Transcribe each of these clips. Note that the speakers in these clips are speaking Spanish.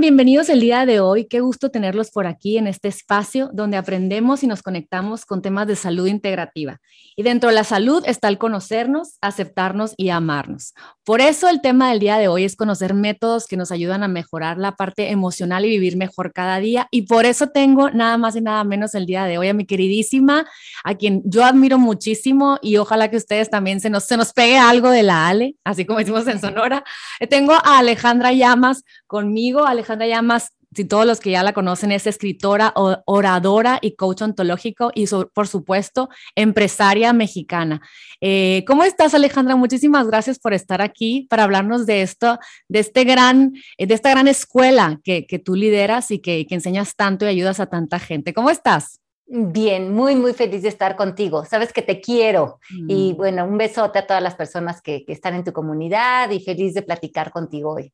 Bienvenidos el día de hoy. Qué gusto tenerlos por aquí en este espacio donde aprendemos y nos conectamos con temas de salud integrativa. Y dentro de la salud está el conocernos, aceptarnos y amarnos. Por eso el tema del día de hoy es conocer métodos que nos ayudan a mejorar la parte emocional y vivir mejor cada día. Y por eso tengo nada más y nada menos el día de hoy a mi queridísima, a quien yo admiro muchísimo y ojalá que ustedes también se nos, se nos pegue algo de la Ale, así como decimos en Sonora. Tengo a Alejandra Llamas conmigo. Alejandra Llamas si todos los que ya la conocen, es escritora, oradora y coach ontológico y, por supuesto, empresaria mexicana. Eh, ¿Cómo estás, Alejandra? Muchísimas gracias por estar aquí para hablarnos de esto, de, este gran, eh, de esta gran escuela que, que tú lideras y que, que, enseñas tanto y ayudas a tanta gente. ¿Cómo estás? Bien, muy, muy feliz de estar contigo. Sabes que te quiero. Y mm. bueno, un besote a todas las personas que, que están en tu comunidad y feliz de platicar contigo hoy.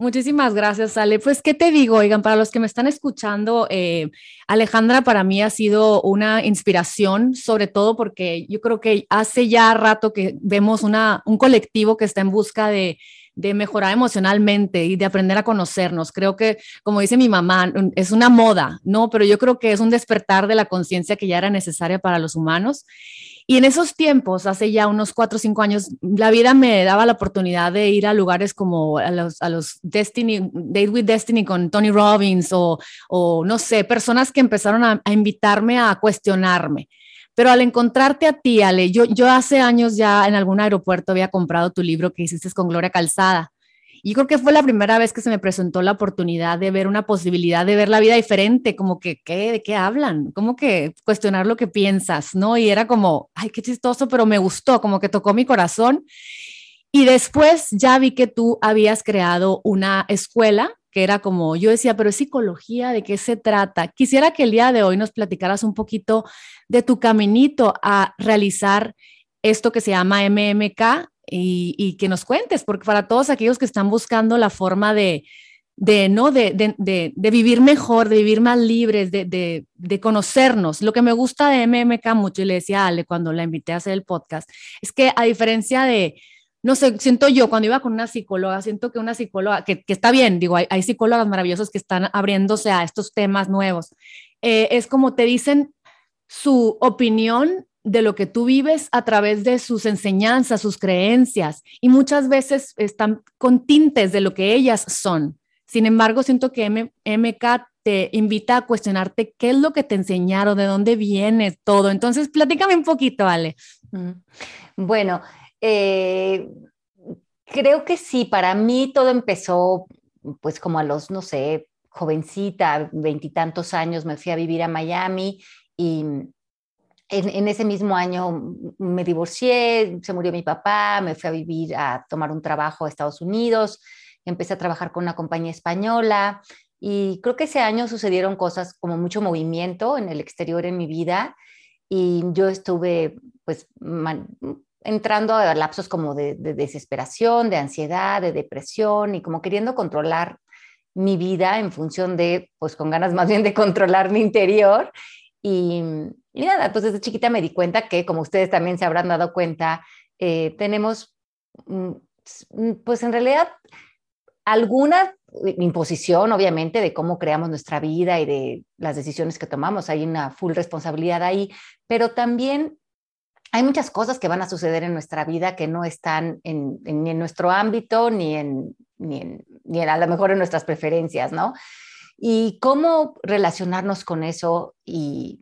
Muchísimas gracias, Ale. Pues, ¿qué te digo? Oigan, para los que me están escuchando, eh, Alejandra para mí ha sido una inspiración, sobre todo porque yo creo que hace ya rato que vemos una, un colectivo que está en busca de, de mejorar emocionalmente y de aprender a conocernos. Creo que, como dice mi mamá, es una moda, ¿no? Pero yo creo que es un despertar de la conciencia que ya era necesaria para los humanos. Y en esos tiempos, hace ya unos cuatro o cinco años, la vida me daba la oportunidad de ir a lugares como a los, a los Destiny, Date with Destiny con Tony Robbins o, o no sé, personas que empezaron a, invitarme a cuestionarme. Pero al encontrarte a ti, Ale, yo, yo hace años ya en algún aeropuerto había comprado tu libro que hiciste con Gloria Calzada y creo que fue la primera vez que se me presentó la oportunidad de ver una posibilidad de ver la vida diferente, como que, ¿qué? ¿De qué hablan? Como que cuestionar lo que piensas, ¿no? Y era como, ay, qué chistoso, pero me gustó, como que tocó mi corazón. Y después ya vi que tú habías creado una escuela que era como, yo decía, pero es psicología, ¿de qué se trata? Quisiera que el día de hoy nos platicaras un poquito de tu caminito a realizar esto que se llama MMK y, que nos cuentes, porque para todos aquellos que están buscando la forma de, ¿no? De, de, vivir mejor, de vivir más libres, de, conocernos. Lo que me gusta de MMK mucho, y le decía a Ale cuando la invité a hacer el podcast, es que a diferencia de, no sé, siento yo cuando iba con una psicóloga, siento que una psicóloga, que, que está bien, digo, hay, hay, psicólogas maravillosas que están abriéndose a estos temas nuevos, eh, es como te dicen su opinión de lo que tú vives a través de sus enseñanzas, sus creencias, y muchas veces están con tintes de lo que ellas son. Sin embargo, siento que MK te invita a cuestionarte qué es lo que te enseñaron, de dónde viene todo. Entonces, platícame un poquito, Ale. Bueno, eh, creo que sí, para mí todo empezó pues como a los, no sé, jovencita, veintitantos años, me fui a vivir a Miami y en, ese mismo año me divorcié, se murió mi papá, me fui a vivir a tomar un trabajo a Estados Unidos, empecé a trabajar con una compañía española y creo que ese año sucedieron cosas como mucho movimiento en el exterior en mi vida y yo estuve pues entrando a lapsos como de, de desesperación, de ansiedad, de depresión y como queriendo controlar mi vida en función de, pues con ganas más bien de controlar mi interior y, nada, pues desde chiquita me di cuenta que, como ustedes también se habrán dado cuenta, eh, tenemos, mm, mm, pues en realidad, alguna imposición, obviamente, de cómo creamos nuestra vida y de las decisiones que tomamos. Hay una full responsabilidad ahí, pero también hay muchas cosas que van a suceder en nuestra vida que no están en, ni en nuestro ámbito, ni en, ni en, ni a lo mejor en nuestras preferencias, ¿no? Y cómo relacionarnos con eso y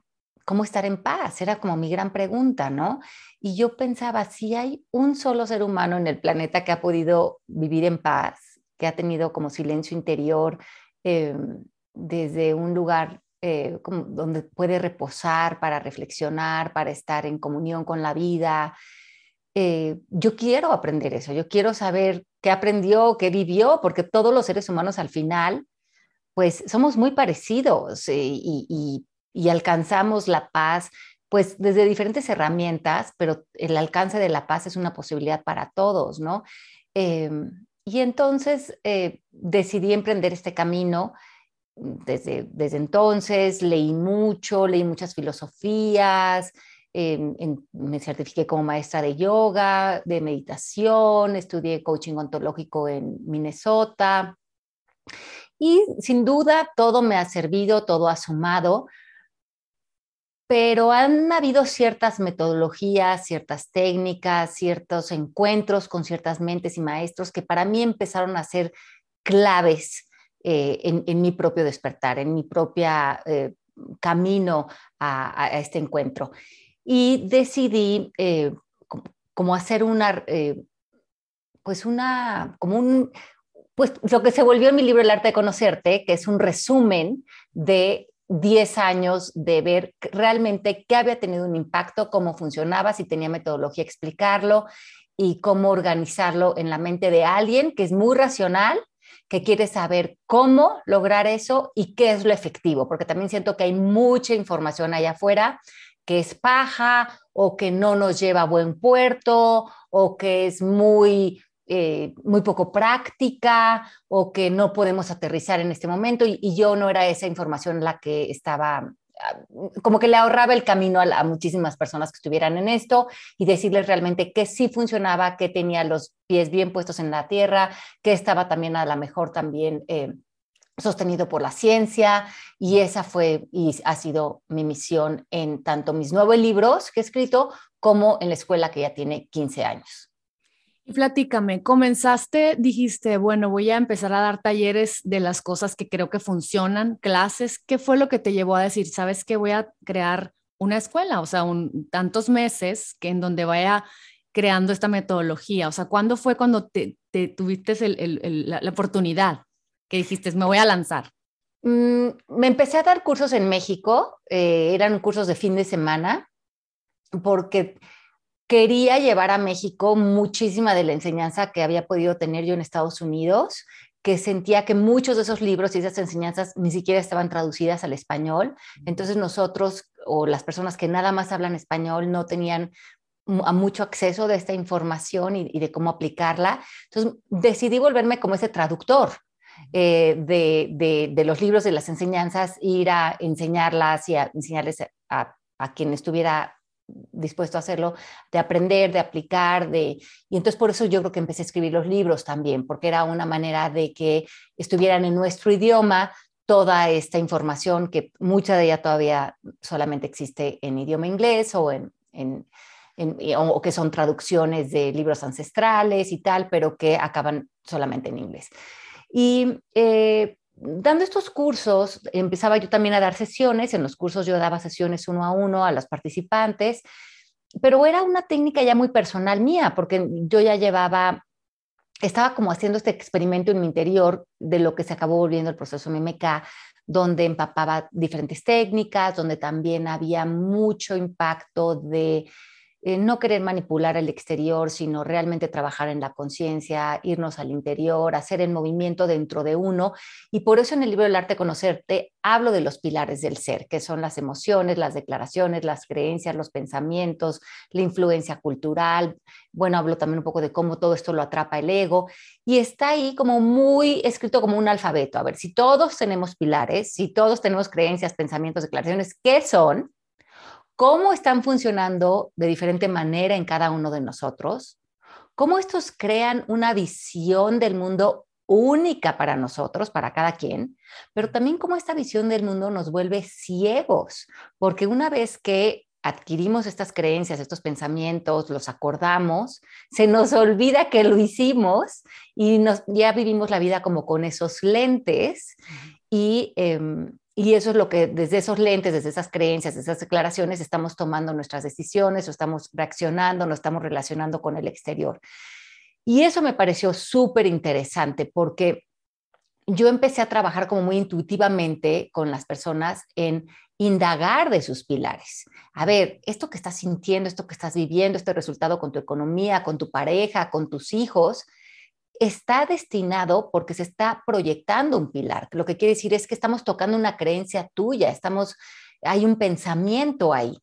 cómo estar en paz, era como mi gran pregunta, ¿no? Y yo pensaba, si hay un solo ser humano en el planeta que ha podido vivir en paz, que ha tenido como silencio interior eh, desde un lugar eh, donde puede reposar para reflexionar, para estar en comunión con la vida, eh, yo quiero aprender eso, yo quiero saber qué aprendió, qué vivió, porque todos los seres humanos al final pues somos muy parecidos y, alcanzamos la paz, pues desde diferentes herramientas, pero el alcance de la paz es una posibilidad para todos, ¿no? Em, y entonces eh, decidí emprender este camino. Desde, desde entonces leí mucho, leí muchas filosofías, em, me certifiqué como maestra de yoga, de meditación, estudié coaching ontológico en Minnesota Y sin duda todo me ha servido, todo ha sumado, pero han habido ciertas metodologías, ciertas técnicas, ciertos encuentros con ciertas mentes y maestros que para mí empezaron a ser claves eh, en, mi propio despertar, en mi propio eh, camino a, este encuentro. Y decidí eh, como, hacer una, pues una, como un, pues lo que se volvió en mi libro El arte de conocerte, que es un resumen de 10 años de ver realmente qué había tenido un impacto, cómo funcionaba, si tenía metodología explicarlo y cómo organizarlo en la mente de alguien que es muy racional, que quiere saber cómo lograr eso y qué es lo efectivo, porque también siento que hay mucha información allá afuera que es paja o que no nos lleva a buen puerto o que es muy eh, muy poco práctica o que no podemos aterrizar en este momento y, yo no era esa información la que estaba ah, como que le ahorraba el camino a, muchísimas personas que estuvieran en esto y decirles realmente que sí funcionaba, que tenía los pies bien puestos en la tierra, que estaba también a lo mejor también eh, sostenido por la ciencia y esa fue y ha sido mi misión en tanto mis nuevos libros que he escrito como en la escuela que ya tiene 15 años. Y platícame, comenzaste, dijiste, bueno, voy a empezar a dar talleres de las cosas que creo que funcionan, clases. ¿Qué fue lo que te llevó a decir, sabes que voy a crear una escuela? O sea, un, tantos meses que en donde vaya creando esta metodología. O sea, ¿cuándo fue cuando te, tuviste la, oportunidad que dijiste, me voy a lanzar? Mm, me empecé a dar cursos en México, eh, eran cursos de fin de semana, porque quería llevar a México muchísima de la enseñanza que había podido tener yo en Estados Unidos, que sentía que muchos de esos libros y esas enseñanzas ni siquiera estaban traducidas al español. Entonces nosotros o las personas que nada más hablan español no tenían mucho acceso de esta información y, de cómo aplicarla. Entonces decidí volverme como ese traductor. Eh, de, los libros, de las enseñanzas, ir a enseñarlas y a enseñarles a, a quien estuviera dispuesto a hacerlo, de aprender, de aplicar, de... Y entonces por eso yo creo que empecé a escribir los libros también, porque era una manera de que estuvieran en nuestro idioma toda esta información que mucha de ella todavía solamente existe en idioma inglés o en, o que son traducciones de libros ancestrales y tal, pero que acaban solamente en inglés. Y eh, dando estos cursos, empezaba yo también a dar sesiones, en los cursos yo daba sesiones uno a uno a los participantes, pero era una técnica ya muy personal mía, porque yo ya llevaba, estaba como haciendo este experimento en mi interior de lo que se acabó volviendo el proceso MMK, donde empapaba diferentes técnicas, donde también había mucho impacto de eh, no querer manipular el exterior, sino realmente trabajar en la conciencia, irnos al interior, hacer el movimiento dentro de uno. Y por eso en el libro del arte conocerte hablo de los pilares del ser, que son las emociones, las declaraciones, las creencias, los pensamientos, la influencia cultural. Bueno, hablo también un poco de cómo todo esto lo atrapa el ego. Y está ahí como muy escrito como un alfabeto. A ver, si todos tenemos pilares, si todos tenemos creencias, pensamientos, declaraciones, ¿qué son? Cómo están funcionando de diferente manera en cada uno de nosotros, cómo estos crean una visión del mundo única para nosotros, para cada quien, pero también cómo esta visión del mundo nos vuelve ciegos, porque una vez que adquirimos estas creencias, estos pensamientos, los acordamos, se nos olvida que lo hicimos y nos, ya vivimos la vida como con esos lentes y em, y eso es lo que desde esos lentes, desde esas creencias, desde esas declaraciones, estamos tomando nuestras decisiones o estamos reaccionando, nos estamos relacionando con el exterior. Y eso me pareció súper interesante porque yo empecé a trabajar como muy intuitivamente con las personas en indagar de sus pilares. A ver, esto que estás sintiendo, esto que estás viviendo, este resultado con tu economía, con tu pareja, con tus hijos, está destinado porque se está proyectando un pilar. Lo que quiere decir es que estamos tocando una creencia tuya, estamos, hay un pensamiento ahí.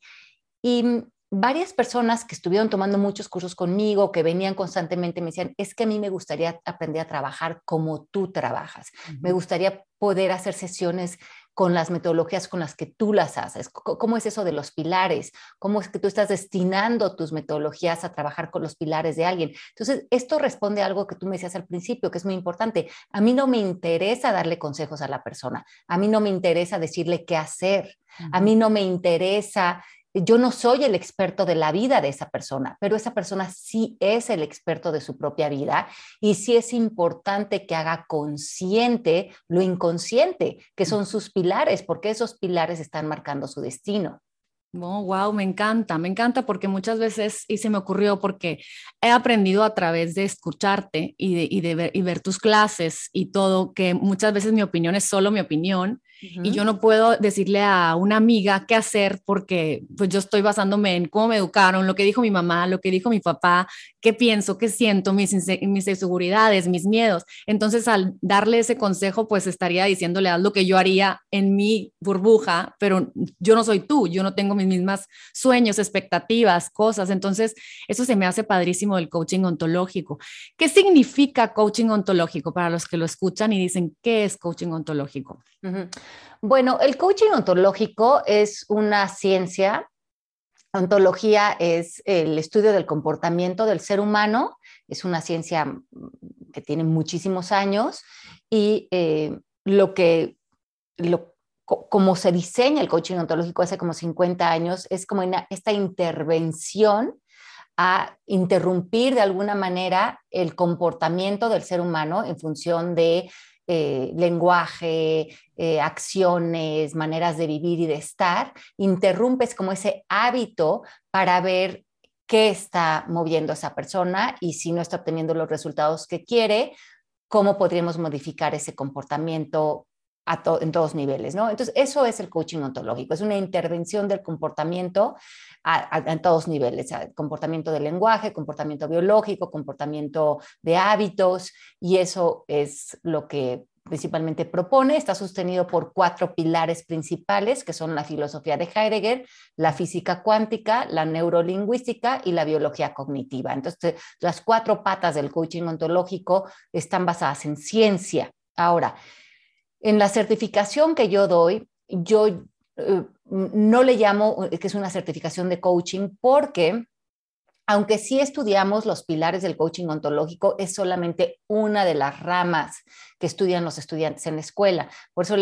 Y varias personas que estuvieron tomando muchos cursos conmigo, que venían constantemente, me decían, es que a mí me gustaría aprender a trabajar como tú trabajas. Me gustaría poder hacer sesiones con las metodologías con las que tú las haces. ¿Cómo es eso de los pilares? ¿Cómo es que tú estás destinando tus metodologías a trabajar con los pilares de alguien? Entonces, esto responde a algo que tú me decías al principio, que es muy importante. A mí no me interesa darle consejos a la persona. A mí no me interesa decirle qué hacer. A mí no me interesa yo no soy el experto de la vida de esa persona, pero esa persona sí es el experto de su propia vida y sí es importante que haga consciente lo inconsciente, que son sus pilares, porque esos pilares están marcando su destino. Oh, wow, me encanta, me encanta porque muchas veces, y se me ocurrió porque he aprendido a través de escucharte y de, ver, y ver tus clases y todo, que muchas veces mi opinión es solo mi opinión y yo no puedo decirle a una amiga qué hacer porque pues yo estoy basándome en cómo me educaron, lo que dijo mi mamá, lo que dijo mi papá, qué pienso, qué siento, mis, mis inseguridades, mis miedos. Entonces al darle ese consejo pues estaría diciéndole haz lo que yo haría en mi burbuja, pero yo no soy tú, yo no tengo mis mismas sueños, expectativas, cosas. Entonces eso se me hace padrísimo del coaching ontológico. ¿Qué significa coaching ontológico para los que lo escuchan y dicen qué es coaching ontológico? Bueno, el coaching ontológico es una ciencia. Ontología es el estudio del comportamiento del ser humano. Es una ciencia mm, que tiene muchísimos años y eh, lo que, como se diseña el coaching ontológico hace como 50 años, es como esta intervención a interrumpir de alguna manera el comportamiento del ser humano en función de eh, lenguaje, eh, acciones, maneras de vivir y de estar, interrumpes como ese hábito para ver qué está moviendo esa persona y si no está obteniendo los resultados que quiere, cómo podríamos modificar ese comportamiento en todos niveles, ¿no? Entonces, eso es el coaching ontológico, es una intervención del comportamiento en todos niveles, comportamiento del lenguaje, comportamiento biológico, comportamiento de hábitos, y eso es lo que principalmente propone, está sostenido por cuatro pilares principales, que son la filosofía de Heidegger, la física cuántica, la neurolingüística y la biología cognitiva. Entonces, las cuatro patas del coaching ontológico están basadas en ciencia. Ahora, en la certificación que yo doy, yo eh, no le llamo que es una certificación de coaching porque aunque sí estudiamos los pilares del coaching ontológico, es solamente una de las ramas que estudian los estudiantes en la escuela. Por eso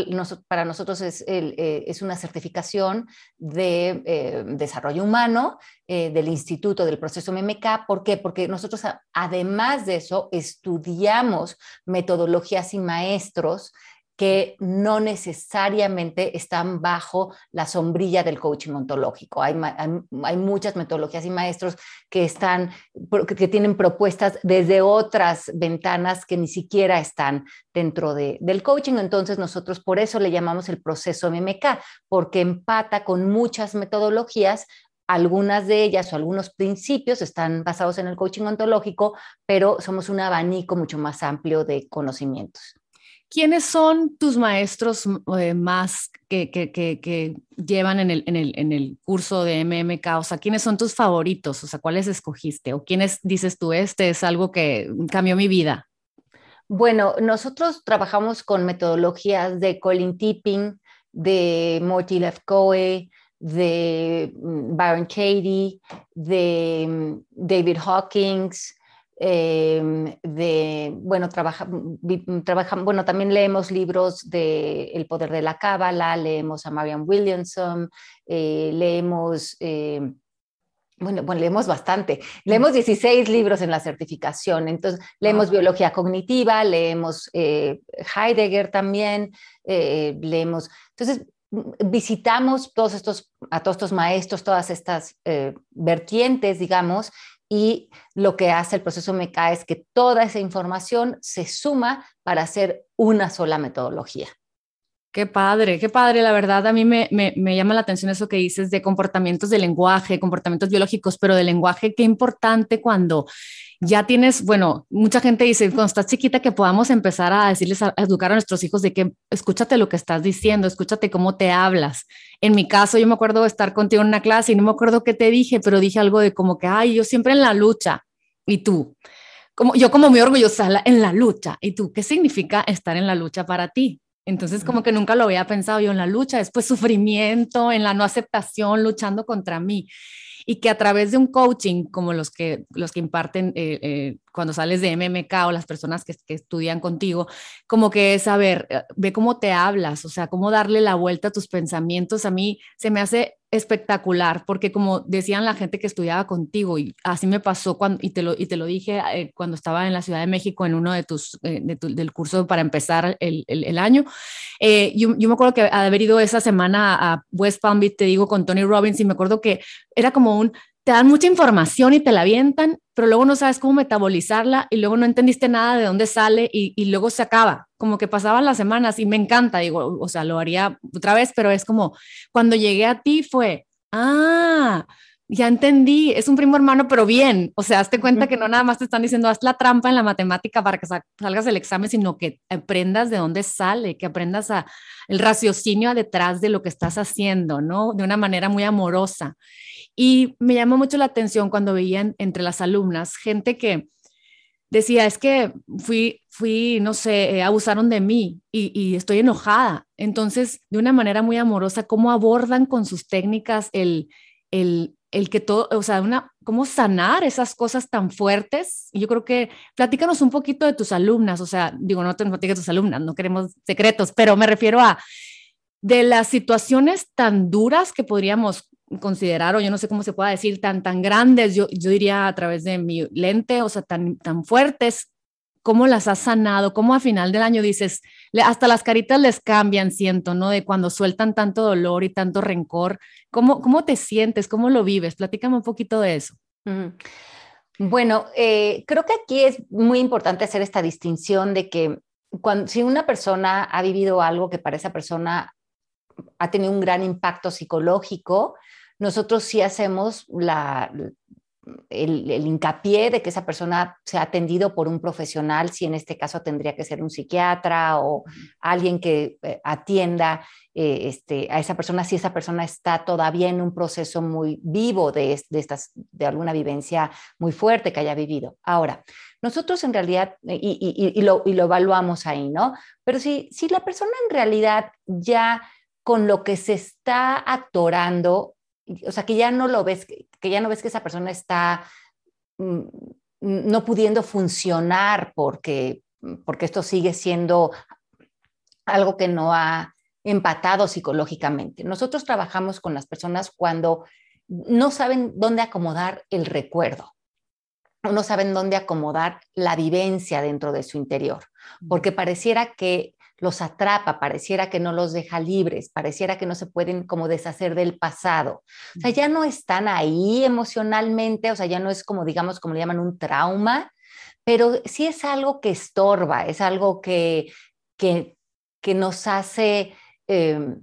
para nosotros es, eh, es, una certificación de eh, desarrollo humano del Instituto del Proceso MMK. ¿Por qué? Porque nosotros, además de eso, estudiamos metodologías y maestros que no necesariamente están bajo la sombrilla del coaching ontológico. Hay, hay, muchas metodologías y maestros que, están, que tienen propuestas desde otras ventanas que ni siquiera están dentro de, del coaching. Entonces nosotros por eso le llamamos el proceso MMK, porque empata con muchas metodologías algunas de ellas o algunos principios están basados en el coaching ontológico, pero somos un abanico mucho más amplio de conocimientos. ¿Quiénes son tus maestros más que, llevan en el, curso de MMK? O sea, ¿quiénes son tus favoritos? O sea, ¿cuáles escogiste? ¿O quiénes dices tú, este es algo que cambió mi vida? Bueno, nosotros trabajamos con metodologías de Colin Tipping, de Morty Lefkoe, de mm, Byron Katie, de mm, David Hawkins, Em, de, bueno, trabaja, trabaja, bueno, también leemos libros de El poder de la cábala, leemos a Marian Williamson, eh, leemos, em, bueno, bueno, leemos bastante, leemos 16 libros en la certificación, entonces leemos biología cognitiva, leemos eh, Heidegger también, eh, leemos, entonces visitamos todos estos, a todos estos maestros, todas estas vertientes, digamos, y lo que hace el proceso MECA es que toda esa información se suma para hacer una sola metodología. Qué padre, qué padre. La verdad, a mí me, me, me, llama la atención eso que dices de comportamientos de lenguaje, comportamientos biológicos, pero de lenguaje, qué importante cuando ya tienes, bueno, mucha gente dice, cuando estás chiquita, que podamos empezar a decirles, a, educar a nuestros hijos de que escúchate lo que estás diciendo, escúchate cómo te hablas. En mi caso, yo me acuerdo estar contigo en una clase y no me acuerdo qué te dije, pero dije algo de como que, ay, yo siempre en la lucha. Y tú, como yo como muy orgullosa en la lucha. ¿Y tú qué significa estar en la lucha para ti? Entonces, como que nunca lo había pensado yo en la lucha, después sufrimiento, en la no aceptación, luchando contra mí. Y que a través de un coaching como los que, los que imparten eh, eh, cuando sales de MMK o las personas que, que, estudian contigo, como que es, a ver, eh, ve cómo te hablas, o sea, cómo darle la vuelta a tus pensamientos. A mí se me hace espectacular, porque como decían la gente que estudiaba contigo, y así me pasó cuando, y te lo, y te lo dije eh, cuando estaba en la Ciudad de México en uno de tus, eh, del curso para empezar el, el, año, eh, yo, me acuerdo que haber ido esa semana a West Palm Beach, te digo, con Tony Robbins, y me acuerdo que era como un, te dan mucha información y te la avientan, pero luego no sabes cómo metabolizarla y luego no entendiste nada de dónde sale y, y, luego se acaba, como que pasaban las semanas y me encanta, digo, o sea, lo haría otra vez, pero es como cuando llegué a ti fue, ah, ya entendí, es un primo hermano, pero bien, o sea, hazte cuenta que no nada más te están diciendo, haz la trampa en la matemática para que salgas del examen, sino que aprendas de dónde sale, que aprendas a, el raciocinio detrás de lo que estás haciendo, ¿no? De una manera muy amorosa. Y me llamó mucho la atención cuando veían entre las alumnas gente que decía, es que fui, fui, no sé, eh, abusaron de mí y, estoy enojada. Entonces, de una manera muy amorosa, cómo abordan con sus técnicas el, el, el que todo, o sea, una, cómo sanar esas cosas tan fuertes. Y yo creo que platícanos un poquito de tus alumnas, o sea, digo, no te platiques tus alumnas, no queremos secretos, pero me refiero a de las situaciones tan duras que podríamos considerar, o yo no sé cómo se pueda decir, tan, tan grandes, yo, yo diría a través de mi lente, o sea, tan, tan fuertes, cómo las has sanado, cómo a final del año dices, hasta las caritas les cambian, siento, ¿no? De cuando sueltan tanto dolor y tanto rencor, ¿cómo, cómo te sientes? ¿Cómo lo vives? Platícame un poquito de eso. Bueno, eh, creo que aquí es muy importante hacer esta distinción de que cuando, si una persona ha vivido algo que para esa persona ha tenido un gran impacto psicológico, nosotros sí hacemos la, el, hincapié de que esa persona sea atendido por un profesional, si en este caso tendría que ser un psiquiatra o alguien que eh, atienda eh, este, a esa persona, si esa persona está todavía en un proceso muy vivo de, de, estas, de alguna vivencia muy fuerte que haya vivido. Ahora, nosotros en realidad, eh, y, y, lo, y lo evaluamos ahí, ¿no? Pero si, si la persona en realidad ya con lo que se está atorando o sea, que ya no lo ves, que ya no ves que esa persona está mm, no pudiendo funcionar porque, porque esto sigue siendo algo que no ha empatado psicológicamente. Nosotros trabajamos con las personas cuando no saben dónde acomodar el recuerdo, no saben dónde acomodar la vivencia dentro de su interior, porque pareciera que los atrapa, pareciera que no los deja libres, pareciera que no se pueden como deshacer del pasado. O sea, ya no están ahí emocionalmente, o sea, ya no es como, digamos, como le llaman un trauma, pero sí es algo que estorba, es algo que, que, que nos hace... Em,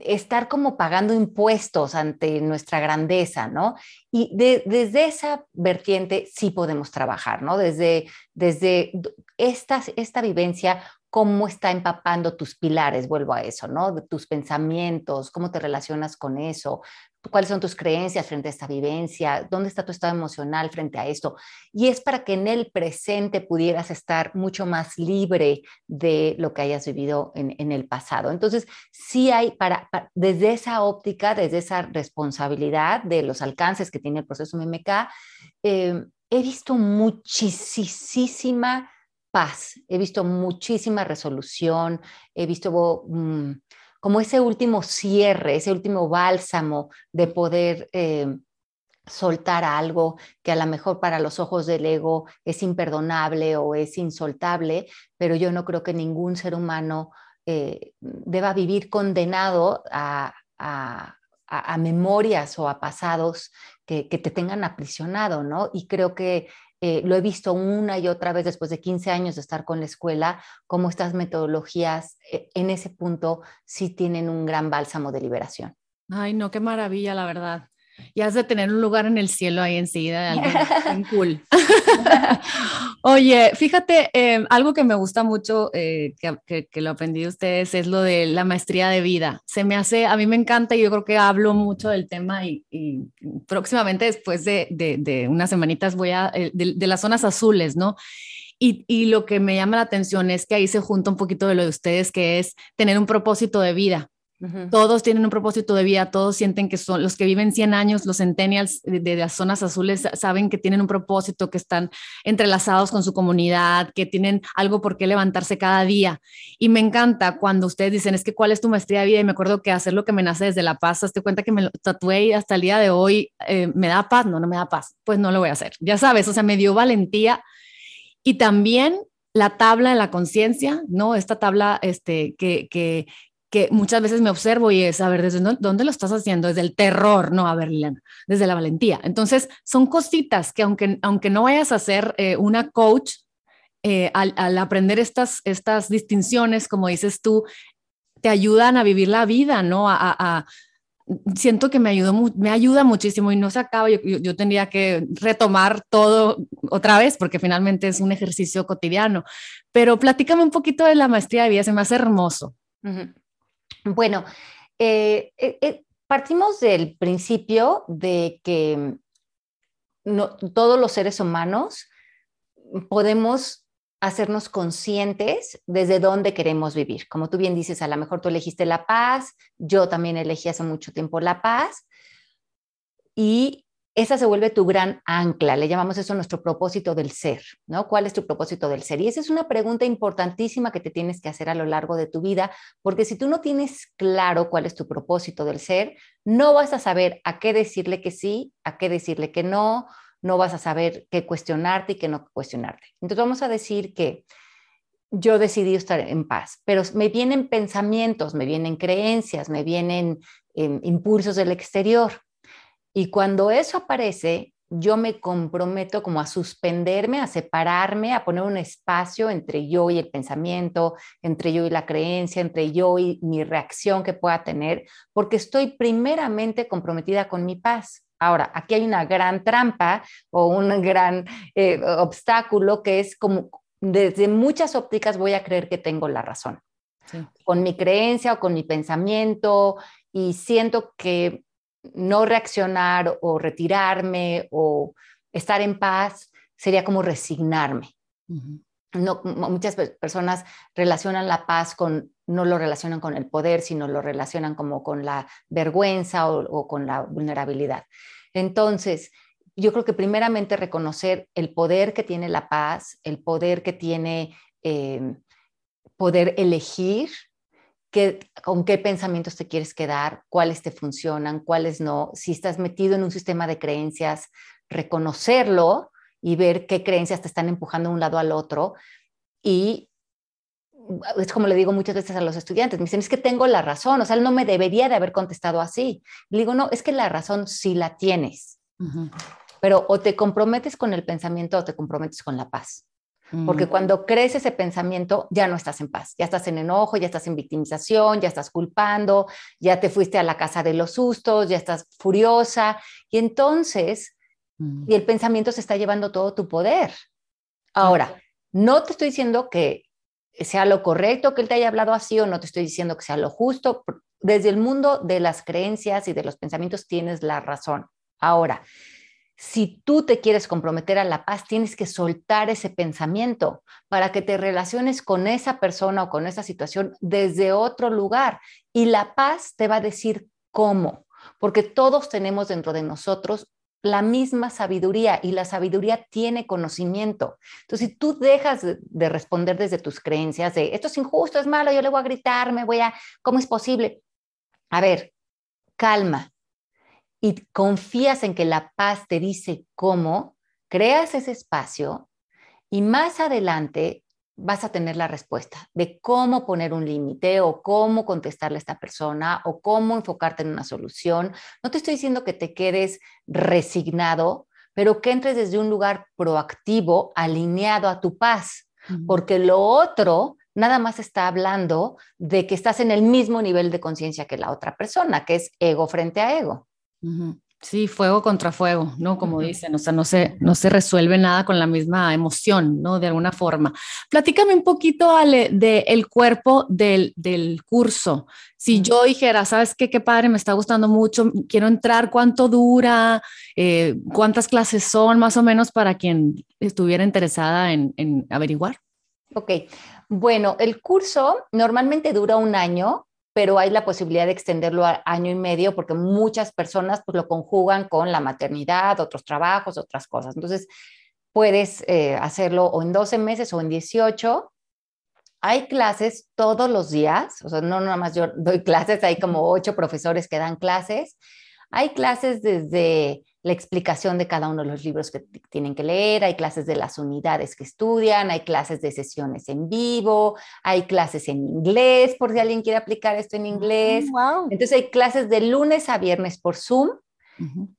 estar como pagando impuestos ante nuestra grandeza, ¿no? Y desde esa vertiente sí podemos trabajar, ¿no? Desde, desde esta, esta vivencia, cómo está empapando tus pilares, vuelvo a eso, ¿no? Tus pensamientos, cómo te relacionas con eso, cuáles son tus creencias frente a esta vivencia, dónde está tu estado emocional frente a esto. Y es para que en el presente pudieras estar mucho más libre de lo que hayas vivido en, el pasado. Entonces, sí hay, para, desde esa óptica, desde esa responsabilidad de los alcances que tiene el proceso MMK, eh, he visto muchísima he visto muchísima resolución, he visto mm, como ese último cierre, ese último bálsamo de poder eh, soltar algo que a lo mejor para los ojos del ego es imperdonable o es insoltable, pero yo no creo que ningún ser humano eh, deba vivir condenado a, memorias o a pasados que, que, te tengan aprisionado, ¿no? Y creo que eh, lo he visto una y otra vez después de 15 años de estar con la escuela, cómo estas metodologías eh, en ese punto sí tienen un gran bálsamo de liberación. Ay, no, qué maravilla, la verdad. Y has de tener un lugar en el cielo ahí enseguida, algo cool. Oye, fíjate, em, algo que me gusta mucho, eh, que, lo aprendí de ustedes, es lo de la maestría de vida. Se me hace, a mí me encanta y yo creo que hablo mucho del tema y, próximamente después de, de, unas semanitas voy a, eh, de, las zonas azules, ¿no? Y, y, lo que me llama la atención es que ahí se junta un poquito de lo de ustedes, que es tener un propósito de vida. Todos tienen un propósito de vida, todos sienten que son los que viven 100 años, los centennials de, las zonas azules saben que tienen un propósito, que están entrelazados con su comunidad, que tienen algo por qué levantarse cada día. Y me encanta cuando ustedes dicen, es que cuál es tu maestría de vida y me acuerdo que hacer lo que me nace desde la paz, te cuenta que me lo tatué hasta el día de hoy eh, me da paz, no, no me da paz, pues no lo voy a hacer. Ya sabes, o sea, me dio valentía y también la tabla de la conciencia, ¿no? Esta tabla este, que, que muchas veces me observo y es, a ver, ¿desde dónde lo estás haciendo? Desde el terror, no, a ver, Liliana, desde la valentía. Entonces, son cositas que aunque, aunque no vayas a ser eh, una coach, eh, al, aprender estas, estas distinciones, como dices tú, te ayudan a vivir la vida, ¿no? A, siento que me, ayudó, me ayuda muchísimo y no se acaba. Yo, yo, tendría que retomar todo otra vez porque finalmente es un ejercicio cotidiano. Pero platícame un poquito de la maestría de vida, se me hace hermoso. Bueno, eh, eh, eh, partimos del principio de que todos los seres humanos podemos hacernos conscientes desde dónde queremos vivir. Como tú bien dices, a lo mejor tú elegiste la paz, yo también elegí hace mucho tiempo la paz, y esa se vuelve tu gran ancla, le llamamos eso nuestro propósito del ser, ¿no? ¿Cuál es tu propósito del ser? Y esa es una pregunta importantísima que te tienes que hacer a lo largo de tu vida, porque si tú no tienes claro cuál es tu propósito del ser, no vas a saber a qué decirle que sí, a qué decirle que no, no vas a saber qué cuestionarte y qué no cuestionarte. Entonces vamos a decir que yo decidí estar en paz, pero me vienen pensamientos, me vienen creencias, me vienen em, impulsos del exterior y cuando eso aparece, yo me comprometo como a suspenderme, a separarme, a poner un espacio entre yo y el pensamiento, entre yo y la creencia, entre yo y mi reacción que pueda tener, porque estoy primeramente comprometida con mi paz. Ahora, aquí hay una gran trampa o un gran eh, obstáculo que es como desde muchas ópticas voy a creer que tengo la razón. Con mi creencia o con mi pensamiento y siento que no reaccionar o retirarme o estar en paz sería como resignarme. no, muchas personas relacionan la paz con, no lo relacionan con el poder, sino lo relacionan como con la vergüenza o, con la vulnerabilidad. Entonces, yo creo que primeramente reconocer el poder que tiene la paz, el poder que tiene eh, poder elegir con qué pensamientos te quieres quedar, cuáles te funcionan, cuáles no. Si estás metido en un sistema de creencias, reconocerlo y ver qué creencias te están empujando de un lado al otro. Y es como le digo muchas veces a los estudiantes, me dicen, es que tengo la razón, o sea, él no me debería de haber contestado así. Le digo, no, es que la razón sí la tienes, pero o te comprometes con el pensamiento o te comprometes con la paz. Porque cuando crece ese pensamiento, ya no estás en paz, ya estás en enojo, ya estás en victimización, ya estás culpando, ya te fuiste a la casa de los sustos, ya estás furiosa. Y entonces, y el pensamiento se está llevando todo tu poder. Ahora, no te estoy diciendo que sea lo correcto que él te haya hablado así o no te estoy diciendo que sea lo justo. Desde el mundo de las creencias y de los pensamientos tienes la razón. Ahora, si tú te quieres comprometer a la paz, tienes que soltar ese pensamiento para que te relaciones con esa persona o con esa situación desde otro lugar. Y la paz te va a decir cómo, porque todos tenemos dentro de nosotros la misma sabiduría y la sabiduría tiene conocimiento. Entonces, si tú dejas de, responder desde tus creencias de esto es injusto, es malo, yo le voy a gritar, me voy a, ¿cómo es posible? A ver, calma, y confías en que la paz te dice cómo, creas ese espacio y más adelante vas a tener la respuesta de cómo poner un límite o cómo contestarle a esta persona o cómo enfocarte en una solución. No te estoy diciendo que te quedes resignado, pero que entres desde un lugar proactivo, alineado a tu paz, porque lo otro nada más está hablando de que estás en el mismo nivel de conciencia que la otra persona, que es ego frente a ego. Sí, fuego contra fuego, ¿no? Como dicen, o sea, no se, no se resuelve nada con la misma emoción, ¿no? De alguna forma. Platícame un poquito, Ale, del cuerpo del, del curso. Si yo dijera, ¿sabes qué? Qué padre, me está gustando mucho, quiero entrar, ¿cuánto dura? Eh, ¿Cuántas clases son, más o menos, para quien estuviera interesada en, en averiguar? Ok, bueno, el curso normalmente dura un año, pero hay la posibilidad de extenderlo a año y medio porque muchas personas pues, lo conjugan con la maternidad, otros trabajos, otras cosas. Entonces, puedes eh, hacerlo o en 12 meses o en 18. Hay clases todos los días, o sea, no nada más yo doy clases, hay como ocho profesores que dan clases. Hay clases desde la explicación de cada uno de los libros que tienen que leer, hay clases de las unidades que estudian, hay clases de sesiones en vivo, hay clases en inglés, por si alguien quiere aplicar esto en mm, inglés. Entonces hay clases de lunes a viernes por Zoom,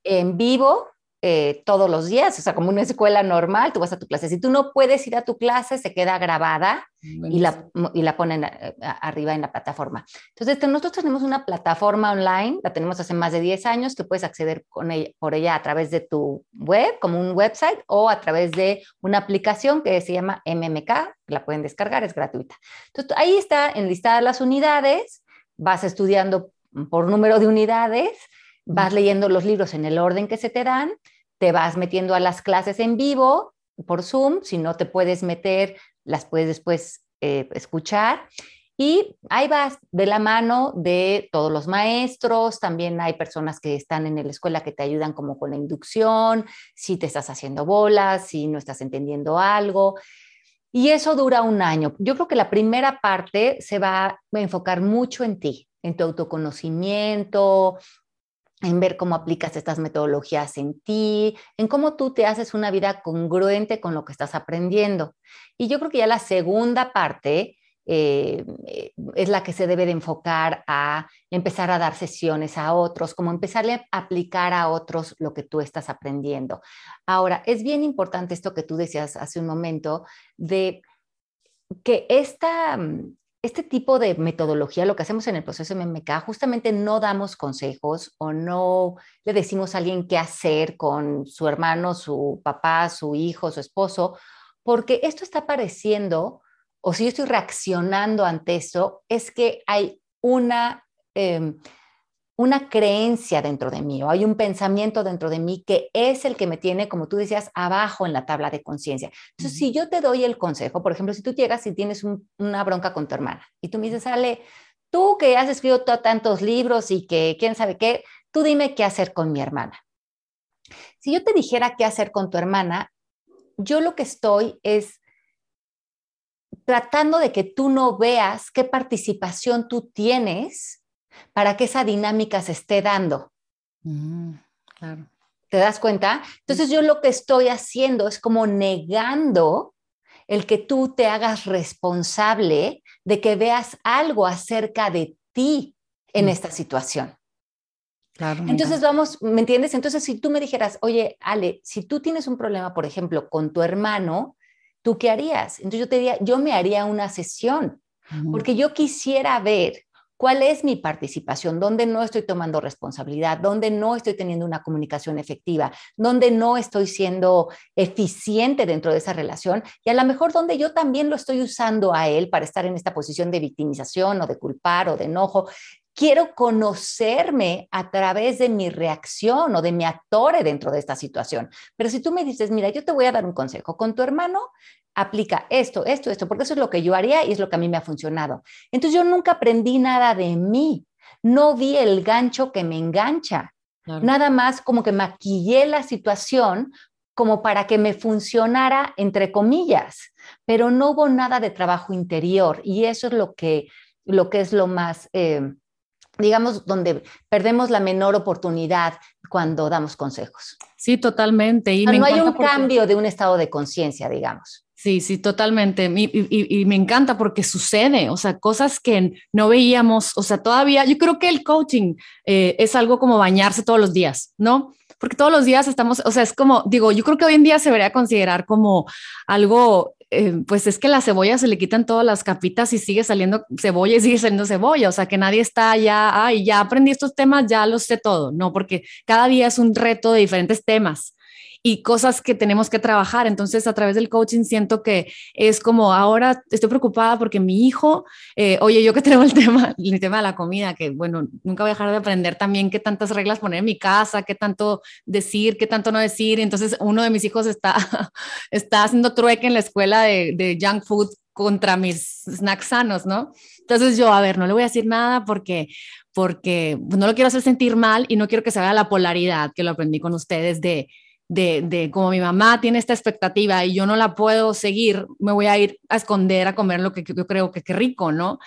en vivo, eh, todos los días, o sea, como una escuela normal, tú vas a tu clase. Si tú no puedes ir a tu clase, se queda grabada y la, y la ponen eh, arriba en la plataforma. Entonces, nosotros tenemos una plataforma online, la tenemos hace más de 10 años, que puedes acceder con por ella a través de tu web, como un website, o a través de una aplicación que se llama MMK, la pueden descargar, es gratuita. Entonces, ahí está enlistadas las unidades, vas estudiando por número de unidades, vas leyendo los libros en el orden que se te dan te vas metiendo a las clases en vivo por Zoom, si no te puedes meter, las puedes después eh, escuchar. Y ahí vas de la mano de todos los maestros, también hay personas que están en la escuela que te ayudan como con la inducción, si te estás haciendo bolas, si no estás entendiendo algo. Y eso dura un año. Yo creo que la primera parte se va a enfocar mucho en ti, en tu autoconocimiento, en ver cómo aplicas estas metodologías en ti, en cómo tú te haces una vida congruente con lo que estás aprendiendo. Y yo creo que ya la segunda parte eh, es la que se debe de enfocar a empezar a dar sesiones a otros, como empezarle a aplicar a otros lo que tú estás aprendiendo. Ahora, es bien importante esto que tú decías hace un momento, de que esta, este tipo de metodología, lo que hacemos en el proceso MMK, justamente no damos consejos o no le decimos a alguien qué hacer con su hermano, su papá, su hijo, su esposo, porque esto está pareciendo, o si yo estoy reaccionando ante eso, es que hay una... Em, una creencia dentro de mí o hay un pensamiento dentro de mí que es el que me tiene, como tú decías, abajo en la tabla de conciencia. Entonces, si yo te doy el consejo, por ejemplo, si tú llegas y tienes una bronca con tu hermana y tú me dices, Ale, tú que has escrito tantos libros y que quién sabe qué, tú dime qué hacer con mi hermana. Si yo te dijera qué hacer con tu hermana, yo lo que estoy es tratando de que tú no veas qué participación tú tienes para que esa dinámica se esté dando. Mm, claro. ¿Te das cuenta? Entonces yo lo que estoy haciendo es como negando el que tú te hagas responsable de que veas algo acerca de ti en mm. esta situación. Claro, Entonces vamos, ¿me entiendes? Entonces si tú me dijeras, oye, Ale, si tú tienes un problema, por ejemplo, con tu hermano, ¿tú qué harías? Entonces yo te diría, yo me haría una sesión, porque yo quisiera ver ¿Cuál es mi participación? ¿Dónde no estoy tomando responsabilidad? ¿Dónde no estoy teniendo una comunicación efectiva? ¿Dónde no estoy siendo eficiente dentro de esa relación? Y a lo mejor donde yo también lo estoy usando a él para estar en esta posición de victimización o de culpar o de enojo. Quiero conocerme a través de mi reacción o de mi actore dentro de esta situación. Pero si tú me dices, mira, yo te voy a dar un consejo, con tu hermano aplica esto, esto, esto, porque eso es lo que yo haría y es lo que a mí me ha funcionado. Entonces yo nunca aprendí nada de mí, no vi el gancho que me engancha, nada más como que maquillé la situación como para que me funcionara, entre comillas, pero no hubo nada de trabajo interior y eso es lo que, lo que es lo más... Eh, digamos, donde perdemos la menor oportunidad cuando damos consejos. Sí, totalmente. Y no hay un cambio de un estado de conciencia, digamos. Sí, sí, totalmente. Y, me encanta porque sucede, o sea, cosas que no veíamos, o sea, todavía, yo creo que el coaching eh, es algo como bañarse todos los días, ¿no? Porque todos los días estamos, o sea, es como, digo, yo creo que hoy en día se debería considerar como algo, eh, pues es que la cebolla se le quitan todas las capitas y sigue saliendo cebolla y sigue saliendo cebolla, o sea, que nadie está ya, ay, ya aprendí estos temas, ya lo sé todo, no, porque cada día es un reto de diferentes temas y cosas que tenemos que trabajar. Entonces, a través del coaching siento que es como ahora estoy preocupada porque mi hijo, eh, oye, yo que tengo el tema, el tema de la comida, que bueno, nunca voy a dejar de aprender también qué tantas reglas poner en mi casa, qué tanto decir, qué tanto no decir. Entonces, uno de mis hijos está, está haciendo trueque en la escuela de, de junk food contra mis snacks sanos, ¿no? Entonces yo, a ver, no le voy a decir nada porque porque no lo quiero hacer sentir mal y no quiero que se vea la polaridad que lo aprendí con ustedes de de, de, como mi mamá tiene esta expectativa y yo no la puedo seguir, me voy a ir a esconder a comer lo que yo creo que qué rico, ¿no?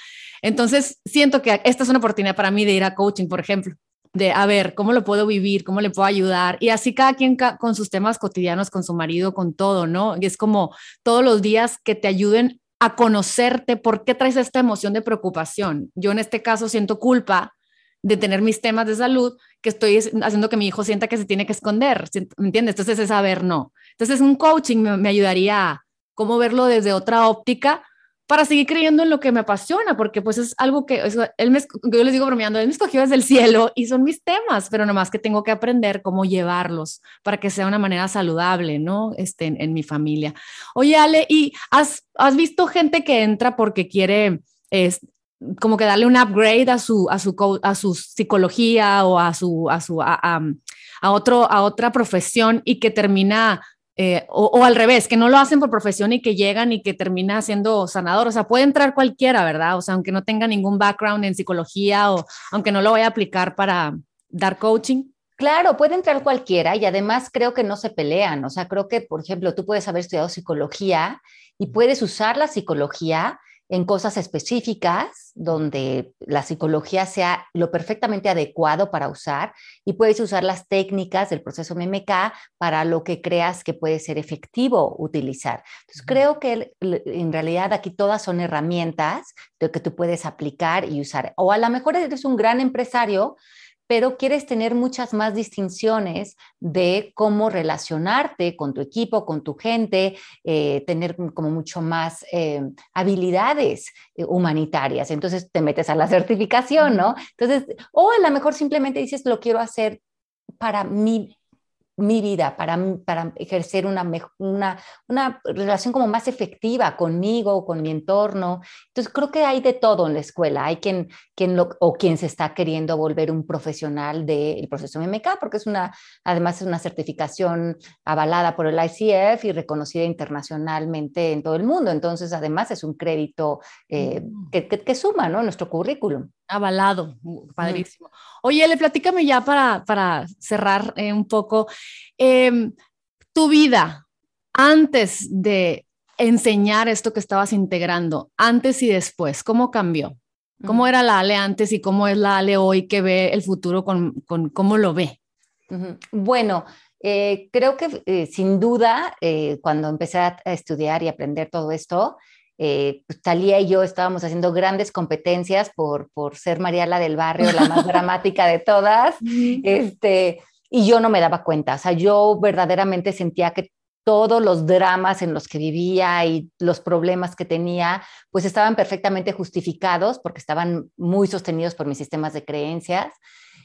Entonces, siento que esta es una oportunidad para mí de ir a coaching, por ejemplo, de a ver cómo lo puedo vivir, cómo le puedo ayudar y así cada quien con sus temas cotidianos, con su marido, con todo, ¿no? Y es como todos los días que te ayuden a conocerte por qué traes esta emoción de preocupación. Yo en este caso siento culpa de tener mis temas de salud que estoy haciendo que mi hijo sienta que se tiene que esconder, ¿me entiendes? Entonces es saber no. Entonces un coaching me, ayudaría a cómo verlo desde otra óptica para seguir creyendo en lo que me apasiona, porque pues es algo que él me, yo les digo bromeando, él me escogió desde el cielo y son mis temas, pero nomás que tengo que aprender cómo llevarlos para que sea una manera saludable, ¿no? Este, en, mi familia. Oye, Ale, ¿y has, has visto gente que entra porque quiere es, como que darle un upgrade a su, a su, a su psicología o a su, a su, a, otro, a otra profesión y que termina, eh, o, al revés, que no lo hacen por profesión y que llegan y que termina siendo sanador. O sea, puede entrar cualquiera, ¿verdad? O sea, aunque no tenga ningún background en psicología o aunque no lo vaya a aplicar para dar coaching. Claro, puede entrar cualquiera y además creo que no se pelean. O sea, creo que, por ejemplo, tú puedes haber estudiado psicología y puedes usar la psicología en cosas específicas donde la psicología sea lo perfectamente adecuado para usar y puedes usar las técnicas del proceso MMK para lo que creas que puede ser efectivo utilizar. Entonces, creo que en realidad aquí todas son herramientas de que tú puedes aplicar y usar. O a lo mejor eres un gran empresario pero quieres tener muchas más distinciones de cómo relacionarte con tu equipo, con tu gente, eh, tener como mucho más eh, habilidades eh, humanitarias. Entonces te metes a la certificación, ¿no? Entonces, o a lo mejor simplemente dices, lo quiero hacer para mi mi vida, para, para ejercer una, una, una, relación como más efectiva conmigo, con mi entorno. Entonces, creo que hay de todo en la escuela. Hay quien, quien lo, o quien se está queriendo volver un profesional del proceso MMK, porque es una, además es una certificación avalada por el ICF y reconocida internacionalmente en todo el mundo. Entonces, además es un crédito eh, mm. que, que, suma ¿no? nuestro currículum. Avalado, padrísimo. Oye, le platícame ya para, para cerrar eh, un poco. Em, tu vida antes de enseñar esto que estabas integrando, antes y después, ¿cómo cambió? ¿Cómo era la Ale antes y cómo es la Ale hoy que ve el futuro con, con cómo lo ve? Bueno, eh, creo que eh, sin duda, cuando empecé a estudiar y aprender todo esto, eh, pues, Talía y yo estábamos haciendo grandes competencias por, por ser Mariala del barrio, la más dramática de todas, este, y yo no me daba cuenta, o sea, yo verdaderamente sentía que todos los dramas en los que vivía y los problemas que tenía, pues estaban perfectamente justificados porque estaban muy sostenidos por mis sistemas de creencias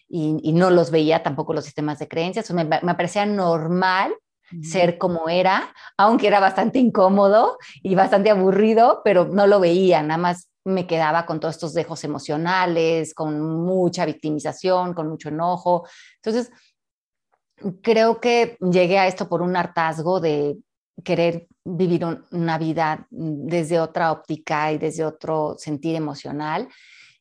y, no los veía tampoco los sistemas de creencias. me, me parecía normal ser como era, aunque era bastante incómodo y bastante aburrido, pero no lo veía, nada más me quedaba con todos estos dejos emocionales, con mucha victimización, con mucho enojo. Entonces, creo que llegué a esto por un hartazgo de querer vivir una vida desde otra óptica y desde otro sentir emocional.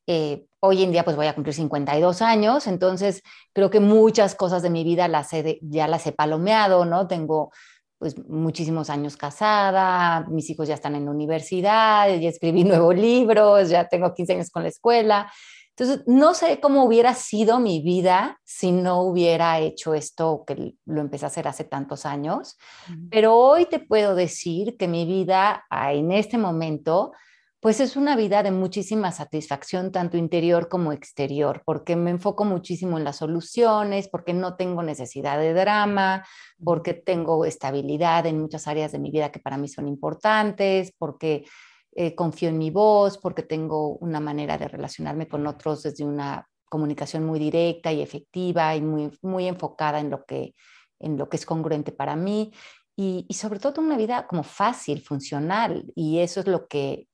Eh, hoy en día pues voy a cumplir 52 años, entonces creo que muchas cosas de mi vida las ya las he palomeado, ¿no? Tengo pues muchísimos años casada, mis hijos ya están en la universidad, ya escribí nuevos libros, ya tengo 15 años con la escuela. Entonces, no sé cómo hubiera sido mi vida si no hubiera hecho esto que lo empecé a hacer hace tantos años, pero hoy te puedo decir que mi vida en este momento pues es una vida de muchísima satisfacción, tanto interior como exterior, porque me enfoco muchísimo en las soluciones, porque no tengo necesidad de drama, porque tengo estabilidad en muchas áreas de mi vida que para mí son importantes, porque eh, confío en mi voz, porque tengo una manera de relacionarme con otros desde una comunicación muy directa y efectiva y muy, muy enfocada en lo, que, en lo que es congruente para mí. Y, y sobre todo una vida como fácil, funcional. Y eso es lo que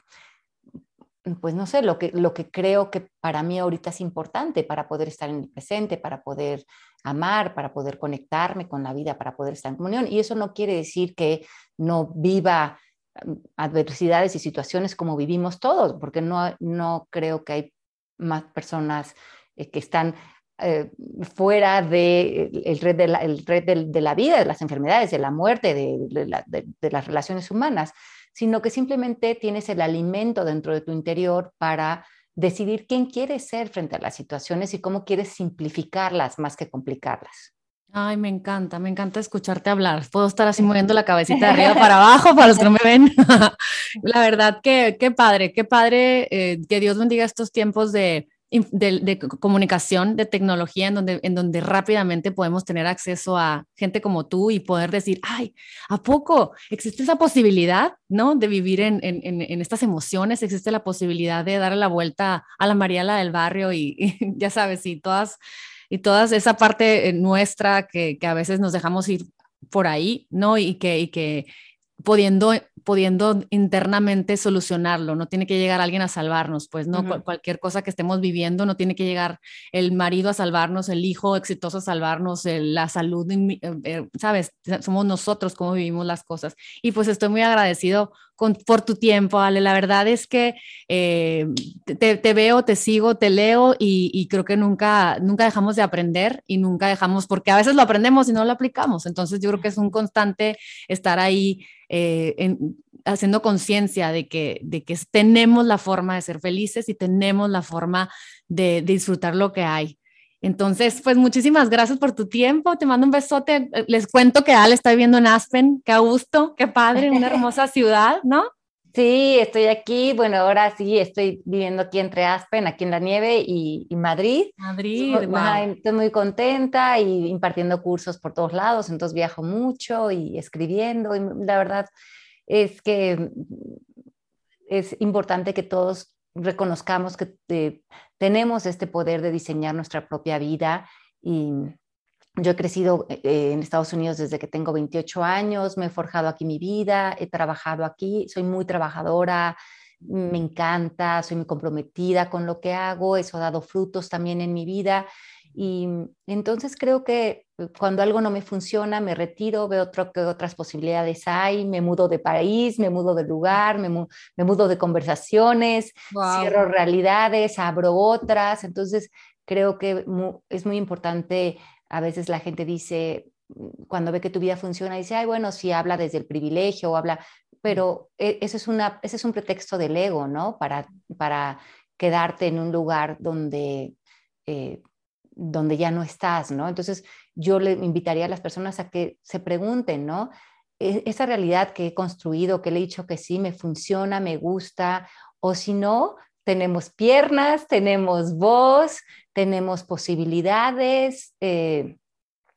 pues no sé, lo que, lo que creo que para mí ahorita es importante para poder estar en el presente, para poder amar, para poder conectarme con la vida, para poder estar en comunión. Y eso no quiere decir que no viva mm, adversidades y situaciones como vivimos todos, porque no, no creo que hay más personas eh, que están eh, fuera de el red, de la, red de, la vida, de las enfermedades, de la muerte, de las relaciones humanas sino que simplemente tienes el alimento dentro de tu interior para decidir quién quieres ser frente a las situaciones y cómo quieres simplificarlas más que complicarlas. Ay, me encanta, me encanta escucharte hablar. Puedo estar así moviendo la cabecita de arriba para abajo para los que no me ven. la verdad que qué padre, qué padre eh, que Dios bendiga estos tiempos de de, comunicación, de tecnología, en donde, en donde rápidamente podemos tener acceso a gente como tú y poder decir, ay, ¿a poco existe esa posibilidad, no? De vivir en, en, en estas emociones, existe la posibilidad de darle la vuelta a la Mariela del barrio y, y ya sabes, y todas, y todas esa parte eh, nuestra que, que, a veces nos dejamos ir por ahí, ¿no? Y que, y que pudiendo pudiendo internamente solucionarlo, no tiene que llegar alguien a salvarnos, pues no, cualquier cosa que estemos viviendo, no tiene que llegar el marido a salvarnos, el hijo exitoso a salvarnos, la salud, eh, eh, sabes, somos nosotros cómo vivimos las cosas. Y pues estoy muy agradecido por tu tiempo, Ale, la verdad es que eh, te, veo, te sigo, te leo y, y, creo que nunca, nunca dejamos de aprender y nunca dejamos, porque a veces lo aprendemos y no lo aplicamos, entonces yo creo que es un constante estar ahí eh, haciendo conciencia de que, de que tenemos la forma de ser felices y tenemos la forma de, disfrutar lo que hay. Entonces, pues muchísimas gracias por tu tiempo. Te mando un besote. Les cuento que Al está viviendo en Aspen. Qué gusto, qué padre, una hermosa ciudad, ¿no? Sí, estoy aquí. Bueno, ahora sí, estoy viviendo aquí entre Aspen, aquí en la nieve y, Madrid. Madrid, Estoy muy contenta y impartiendo cursos por todos lados, entonces viajo mucho y escribiendo. Y la verdad es que es importante que todos reconozcamos que eh, tenemos este poder de diseñar nuestra propia vida y yo he crecido eh, en Estados Unidos desde que tengo 28 años, me he forjado aquí mi vida, he trabajado aquí, soy muy trabajadora, me encanta, soy muy comprometida con lo que hago, eso ha dado frutos también en mi vida. Y entonces creo que eh, cuando algo no me funciona, me retiro, veo otro, que otras posibilidades hay, me mudo de país, me mudo de lugar, me, me mudo de conversaciones, cierro realidades, abro otras. Entonces creo que es muy importante a veces la gente dice, mm, cuando ve que tu vida funciona, dice, ay, bueno, sí habla desde el privilegio, habla, pero e, eso es una, ese es un pretexto del ego, ¿no? Para, para quedarte en un lugar donde, eh, donde ya no estás, ¿no? Entonces, yo le invitaría a las personas a que se pregunten, ¿no? E, esa realidad que he construido, que le he dicho que sí, me funciona, me gusta, o si no, tenemos piernas, tenemos voz, tenemos posibilidades, eh,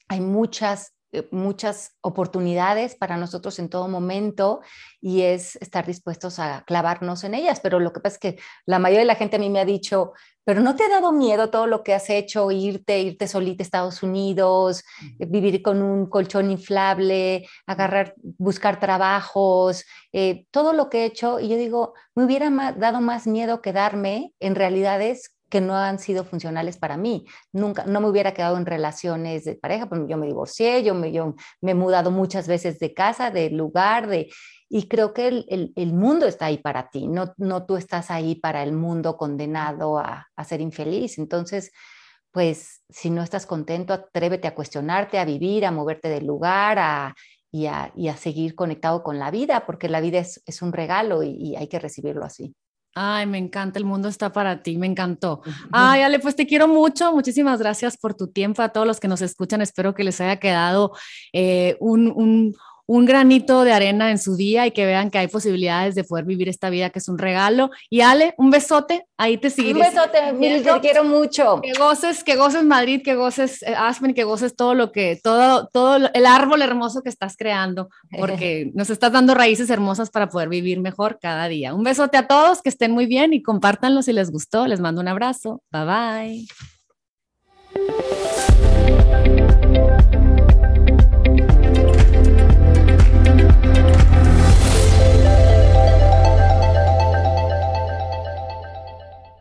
hay muchas, muchas oportunidades para nosotros en todo momento y es estar dispuestos a clavarnos en ellas. Pero lo que pasa es que la mayoría de la gente a mí me ha dicho, pero ¿no te ha dado miedo todo lo que has hecho, irte, irte solita a Estados Unidos, vivir con un colchón inflable, agarrar, buscar trabajos, eh, todo lo que he hecho? Y yo digo, me hubiera dado más miedo quedarme en realidades que no han sido funcionales para mí. Nunca, no me hubiera quedado en relaciones de pareja, pues yo me divorcié, yo me, yo me he mudado muchas veces de casa, de lugar, de, y creo que el, el, mundo está ahí para ti, no, no tú estás ahí para el mundo condenado a, a ser infeliz. Entonces, pues si no estás contento, atrévete a cuestionarte, a vivir, a moverte del lugar, a, y, a, y, a, seguir conectado con la vida, porque la vida es, es un regalo y, y, hay que recibirlo así. Ay, me encanta, el mundo está para ti, me encantó. Ay, Ale, pues te quiero mucho, muchísimas gracias por tu tiempo, a todos los que nos escuchan, espero que les haya quedado eh, un, un un granito de arena en su día y que vean que hay posibilidades de poder vivir esta vida que es un regalo. Y Ale, un besote, ahí te seguiré. Un besote, Mil, te quiero mucho. Que goces, que goces Madrid, que goces eh, Aspen, que goces todo lo que, todo, todo el árbol hermoso que estás creando, porque nos estás dando raíces hermosas para poder vivir mejor cada día. Un besote a todos, que estén muy bien y compártanlo si les gustó. Les mando un abrazo. Bye bye.